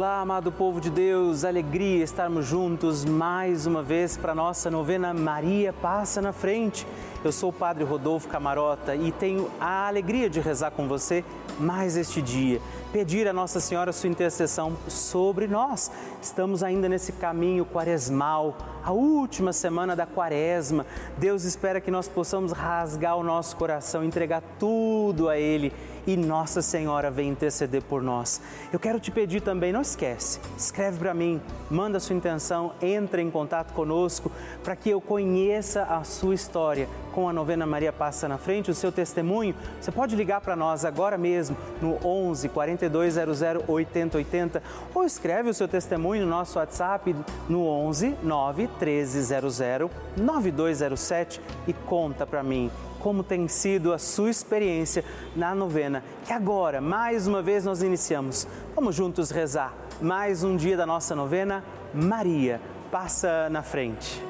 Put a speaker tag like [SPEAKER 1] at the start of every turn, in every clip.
[SPEAKER 1] Olá, amado povo de Deus, alegria estarmos juntos mais uma vez para nossa novena Maria Passa na Frente. Eu sou o Padre Rodolfo Camarota e tenho a alegria de rezar com você mais este dia. Pedir a Nossa Senhora sua intercessão sobre nós. Estamos ainda nesse caminho quaresmal, a última semana da quaresma. Deus espera que nós possamos rasgar o nosso coração, entregar tudo a Ele e Nossa Senhora vem interceder por nós. Eu quero te pedir também, não esquece, escreve para mim, manda sua intenção, entre em contato conosco para que eu conheça a sua história com a novena Maria Passa na Frente, o seu testemunho. Você pode ligar para nós agora mesmo no 11 4200 8080 ou escreve o seu testemunho no nosso WhatsApp no 11 9 1300 9207 e conta para mim como tem sido a sua experiência na novena, que agora, mais uma vez, nós iniciamos. Vamos juntos rezar mais um dia da nossa novena. Maria, passa na frente.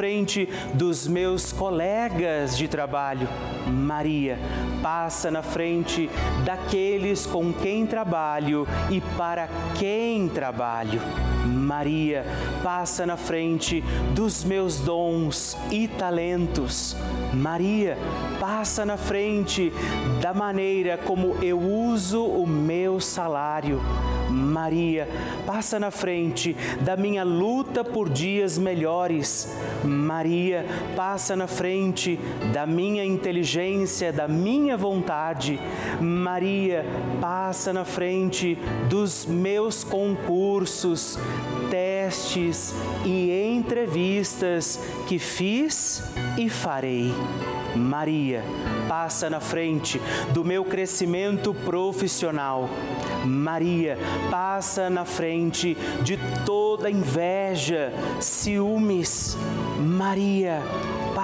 [SPEAKER 1] frente dos meus colegas de trabalho. Maria, passa na frente daqueles com quem trabalho e para quem trabalho. Maria, passa na frente dos meus dons e talentos. Maria, passa na frente da maneira como eu uso o meu salário. Maria, passa na frente da minha luta por dias melhores. Maria, passa na frente da minha inteligência, da minha vontade. Maria, passa na frente dos meus concursos, testes e entrevistas que fiz e farei. Maria, passa na frente do meu crescimento profissional. Maria, passa na frente de toda inveja, ciúmes. Maria,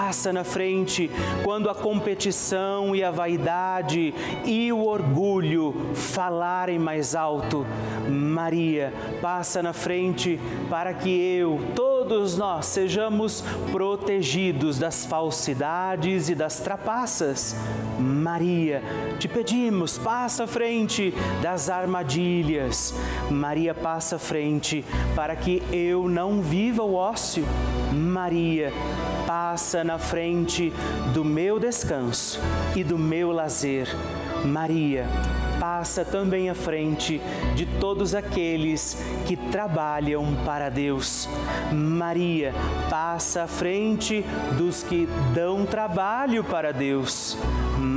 [SPEAKER 1] passa na frente quando a competição e a vaidade e o orgulho falarem mais alto. Maria, passa na frente para que eu, todos nós, sejamos protegidos das falsidades e das trapaças. Maria, te pedimos, passa à frente das armadilhas. Maria, passa à frente para que eu não viva o ócio. Maria, passa na frente do meu descanso e do meu lazer. Maria, passa também à frente de todos aqueles que trabalham para Deus. Maria passa à frente dos que dão trabalho para Deus.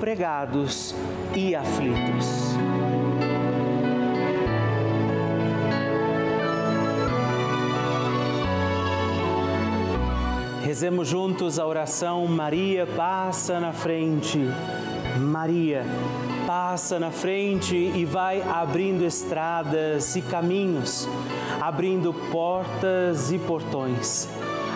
[SPEAKER 1] desempregados e aflitos. Rezemos juntos a oração Maria passa na frente. Maria passa na frente e vai abrindo estradas e caminhos, abrindo portas e portões,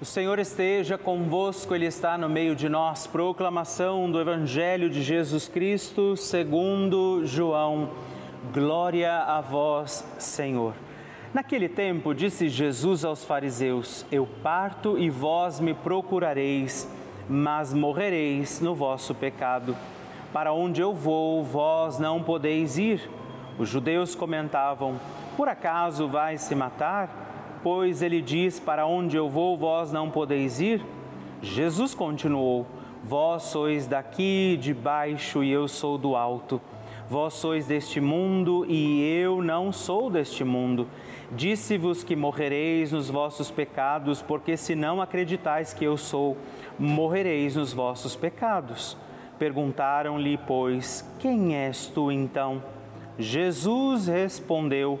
[SPEAKER 1] O Senhor esteja convosco, Ele está no meio de nós. Proclamação do Evangelho de Jesus Cristo segundo João. Glória a vós, Senhor. Naquele tempo disse Jesus aos fariseus: Eu parto e vós me procurareis, mas morrereis no vosso pecado. Para onde eu vou, vós não podeis ir. Os judeus comentavam: Por acaso vai se matar? Pois ele diz: Para onde eu vou, vós não podeis ir? Jesus continuou: Vós sois daqui de baixo e eu sou do alto. Vós sois deste mundo e eu não sou deste mundo. Disse-vos que morrereis nos vossos pecados, porque se não acreditais que eu sou, morrereis nos vossos pecados. Perguntaram-lhe, pois, quem és tu então? Jesus respondeu: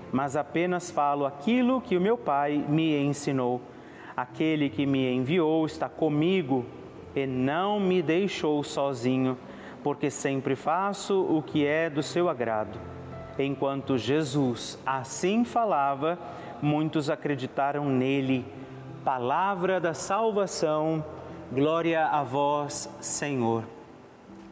[SPEAKER 1] mas apenas falo aquilo que o meu Pai me ensinou. Aquele que me enviou está comigo e não me deixou sozinho porque sempre faço o que é do seu agrado. Enquanto Jesus assim falava, muitos acreditaram nele. Palavra da salvação, glória a vós, Senhor.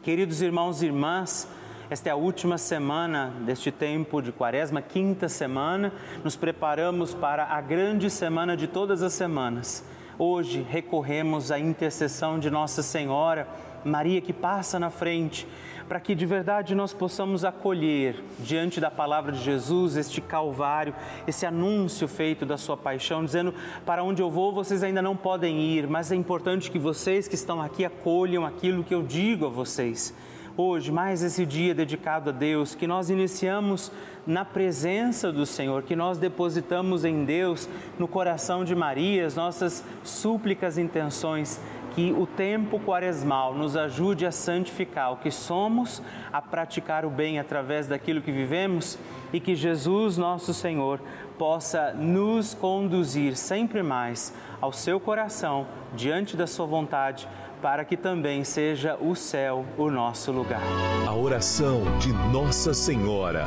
[SPEAKER 1] Queridos irmãos e irmãs, esta é a última semana deste tempo de Quaresma, quinta semana. Nos preparamos para a grande semana de todas as semanas. Hoje recorremos à intercessão de Nossa Senhora Maria que passa na frente, para que de verdade nós possamos acolher diante da palavra de Jesus este calvário, esse anúncio feito da sua paixão, dizendo: para onde eu vou vocês ainda não podem ir, mas é importante que vocês que estão aqui acolham aquilo que eu digo a vocês. Hoje, mais esse dia dedicado a Deus, que nós iniciamos na presença do Senhor, que nós depositamos em Deus, no coração de Maria, as nossas súplicas intenções que o tempo quaresmal nos ajude a santificar o que somos, a praticar o bem através daquilo que vivemos e que Jesus, nosso Senhor, possa nos conduzir sempre mais ao seu coração, diante da sua vontade, para que também seja o céu o nosso lugar.
[SPEAKER 2] A oração de Nossa Senhora.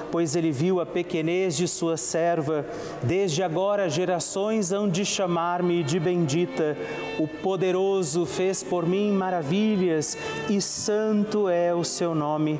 [SPEAKER 1] pois ele viu a pequenez de sua serva. Desde agora gerações hão de chamar-me de bendita. O poderoso fez por mim maravilhas e santo é o seu nome.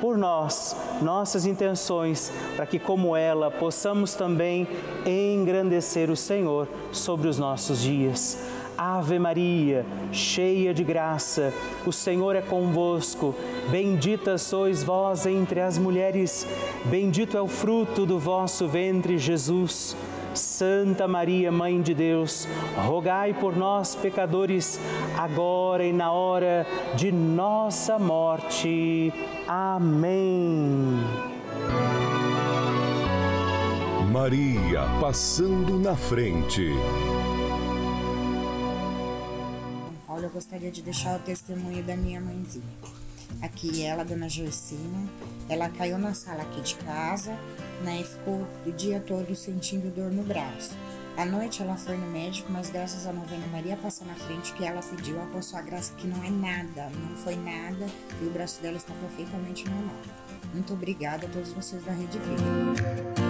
[SPEAKER 1] por nós, nossas intenções, para que, como ela, possamos também engrandecer o Senhor sobre os nossos dias. Ave Maria, cheia de graça, o Senhor é convosco. Bendita sois vós entre as mulheres, bendito é o fruto do vosso ventre, Jesus. Santa Maria, Mãe de Deus, rogai por nós, pecadores, agora e na hora de nossa morte. Amém.
[SPEAKER 2] Maria passando na frente.
[SPEAKER 3] Olha, eu gostaria de deixar o testemunho da minha mãezinha. Aqui ela, dona Gersina, ela caiu na sala aqui de casa, né, e ficou o dia todo sentindo dor no braço. À noite ela foi no médico, mas graças à novena Maria passa na frente que ela pediu a sua graça que não é nada, não foi nada e o braço dela está perfeitamente normal. Muito obrigada a todos vocês da Rede Vida.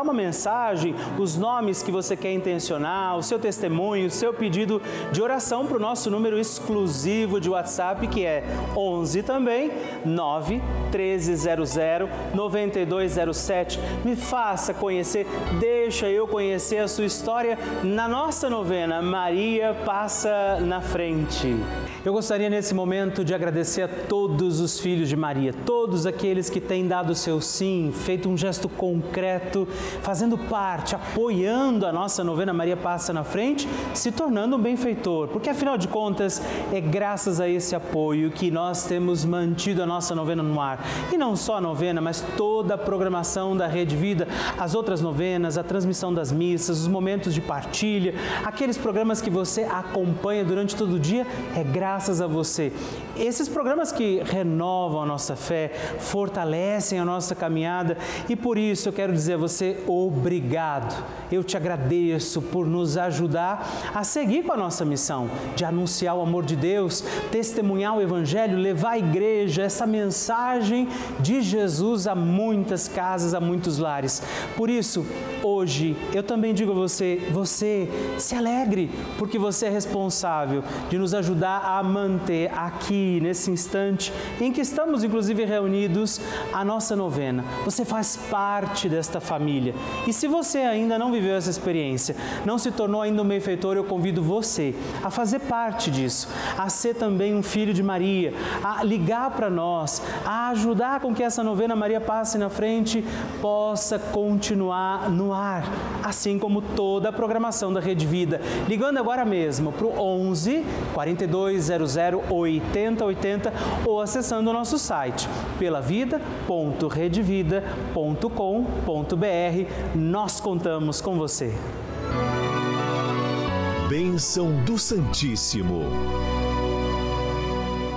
[SPEAKER 1] mandar uma mensagem, os nomes que você quer intencionar, o seu testemunho, o seu pedido de oração para o nosso número exclusivo de WhatsApp, que é 11 também, 9 1300 9207. Me faça conhecer, deixa eu conhecer a sua história na nossa novena Maria Passa na Frente. Eu gostaria nesse momento de agradecer a todos os filhos de Maria, todos aqueles que têm dado o seu sim, feito um gesto concreto, fazendo parte, apoiando a nossa novena Maria Passa na Frente, se tornando um benfeitor, porque afinal de contas é graças a esse apoio que nós temos mantido a nossa novena no ar. E não só a novena, mas toda a programação da Rede Vida, as outras novenas, a transmissão das missas, os momentos de partilha, aqueles programas que você acompanha durante todo o dia, é graças a você. Esses programas que renovam a nossa fé, fortalecem a nossa caminhada e por isso eu quero dizer a você obrigado. Eu te agradeço por nos ajudar a seguir com a nossa missão de anunciar o amor de Deus, testemunhar o Evangelho, levar à igreja essa mensagem de Jesus a muitas casas, a muitos lares. Por isso, hoje eu também digo a você: você se alegre, porque você é responsável de nos ajudar a manter aqui, nesse instante em que estamos, inclusive, reunidos, a nossa novena. Você faz parte desta família. E se você ainda não viveu essa experiência, não se tornou ainda um benfeitor, eu convido você a fazer parte disso, a ser também um filho de Maria, a ligar para nós, a ajudar com que essa novena Maria passe na frente possa continuar no ar, assim como toda a programação da Rede Vida. Ligando agora mesmo para o 11 42 008080 ou acessando o nosso site Nós contamos com você.
[SPEAKER 2] Bênção do Santíssimo.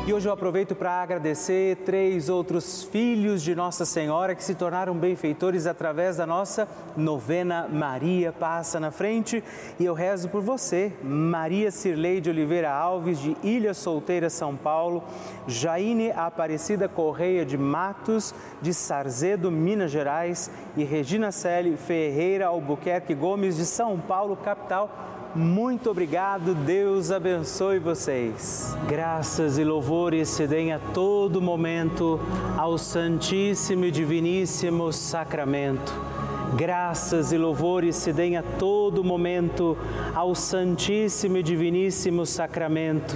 [SPEAKER 1] E hoje eu aproveito para agradecer três outros filhos de Nossa Senhora que se tornaram benfeitores através da nossa novena Maria Passa na Frente. E eu rezo por você, Maria Cirlei de Oliveira Alves, de Ilha Solteira, São Paulo, Jaine Aparecida Correia de Matos, de Sarzedo, Minas Gerais, e Regina Celi Ferreira Albuquerque Gomes, de São Paulo, capital muito obrigado, Deus abençoe vocês. Graças e louvores se deem a todo momento ao Santíssimo e Diviníssimo Sacramento. Graças e louvores se deem a todo momento ao Santíssimo e Diviníssimo Sacramento.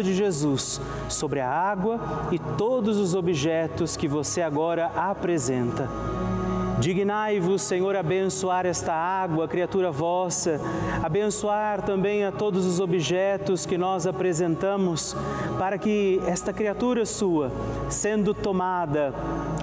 [SPEAKER 1] de Jesus sobre a água e todos os objetos que você agora apresenta. Dignai-vos, Senhor, abençoar esta água, criatura vossa, abençoar também a todos os objetos que nós apresentamos, para que esta criatura sua, sendo tomada,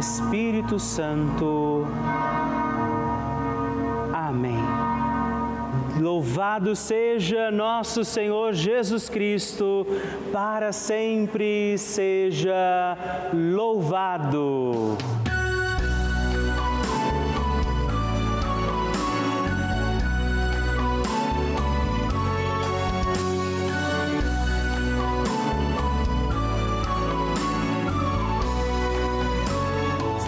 [SPEAKER 1] Espírito Santo. Amém. Louvado seja nosso Senhor Jesus Cristo, para sempre seja louvado.